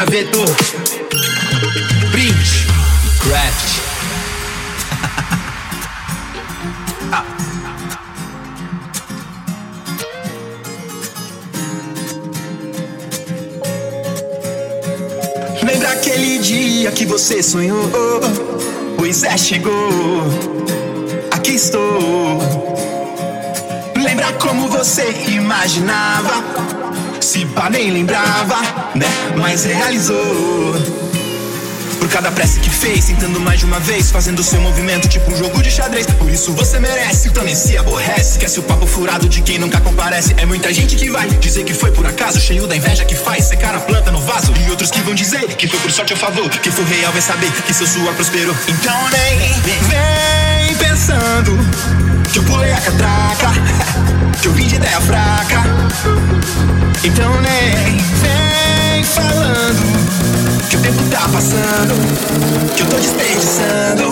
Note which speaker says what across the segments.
Speaker 1: vetor. Print. Craft. Lembra aquele dia que você sonhou? Pois é, chegou. Aqui estou. Lembra como você imaginava? Se pá, nem lembrava, né? Mas realizou. Por cada prece que fez, tentando mais de uma vez, fazendo seu movimento tipo um jogo de xadrez. Por isso você merece, também se aborrece. Esquece o papo furado de quem nunca comparece. É muita gente que vai dizer que foi por acaso, cheio da inveja que faz secar a planta no vaso. E outros que vão dizer que foi por sorte ou favor. Que for real vai saber que seu suor prosperou. Então nem vem pensando que eu pulei a catraca, que eu vim de ideia fraca. Então nem vem falando que o tempo tá passando, que eu tô desperdiçando.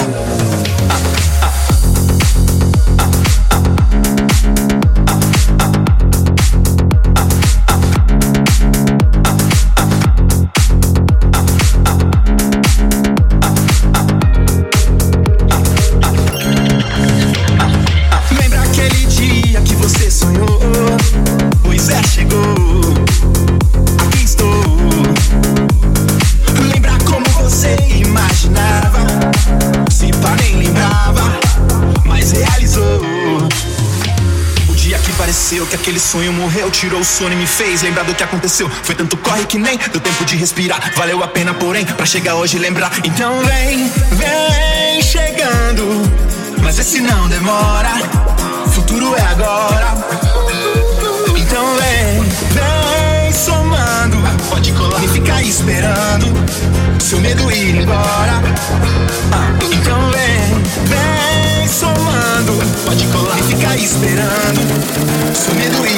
Speaker 1: aconteceu que aquele sonho morreu, tirou o sono e me fez lembrar do que aconteceu. Foi tanto corre que nem deu tempo de respirar, valeu a pena, porém, pra chegar hoje e lembrar. Então vem, vem chegando, mas esse não demora, futuro é agora. Então vem, vem somando, pode colar e ficar esperando, seu medo ir embora. Ah, então vem, vem somando, pode colar e ficar esperando Sumido.